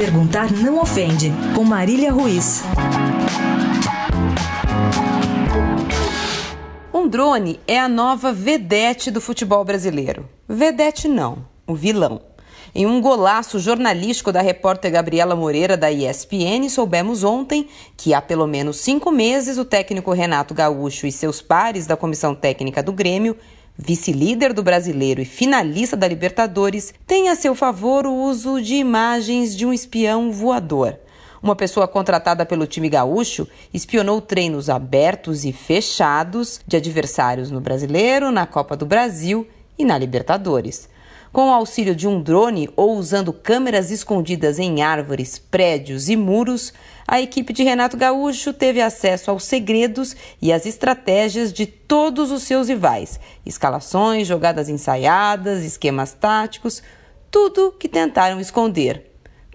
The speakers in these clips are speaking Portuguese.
Perguntar não ofende, com Marília Ruiz. Um drone é a nova vedete do futebol brasileiro. Vedete não, o vilão. Em um golaço jornalístico da repórter Gabriela Moreira, da ESPN, soubemos ontem que há pelo menos cinco meses o técnico Renato Gaúcho e seus pares da comissão técnica do Grêmio vice-líder do brasileiro e finalista da Libertadores, têm a seu favor o uso de imagens de um espião voador. Uma pessoa contratada pelo time gaúcho espionou treinos abertos e fechados de adversários no Brasileiro, na Copa do Brasil e na Libertadores. Com o auxílio de um drone ou usando câmeras escondidas em árvores, prédios e muros, a equipe de Renato Gaúcho teve acesso aos segredos e às estratégias de todos os seus rivais: escalações, jogadas ensaiadas, esquemas táticos, tudo que tentaram esconder.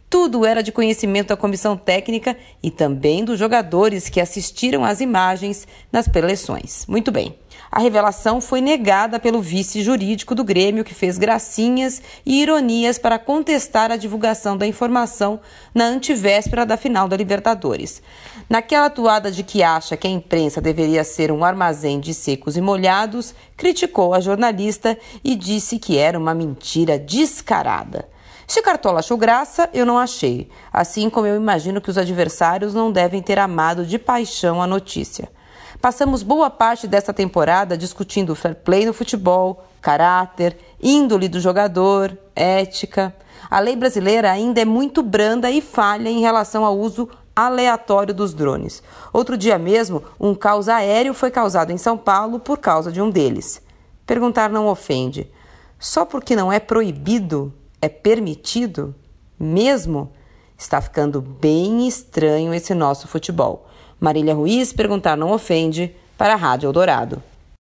Tudo era de conhecimento da comissão técnica e também dos jogadores que assistiram às imagens nas preleções. Muito bem. A revelação foi negada pelo vice jurídico do Grêmio, que fez gracinhas e ironias para contestar a divulgação da informação na antivéspera da final da Libertadores. Naquela atuada de que acha que a imprensa deveria ser um armazém de secos e molhados, criticou a jornalista e disse que era uma mentira descarada. Se Cartola achou graça, eu não achei, assim como eu imagino que os adversários não devem ter amado de paixão a notícia. Passamos boa parte desta temporada discutindo o fair play no futebol, caráter, índole do jogador, ética. A lei brasileira ainda é muito branda e falha em relação ao uso aleatório dos drones. Outro dia mesmo, um caos aéreo foi causado em São Paulo por causa de um deles. Perguntar não ofende. Só porque não é proibido, é permitido? Mesmo? Está ficando bem estranho esse nosso futebol. Marília Ruiz, perguntar não ofende, para a Rádio Eldorado.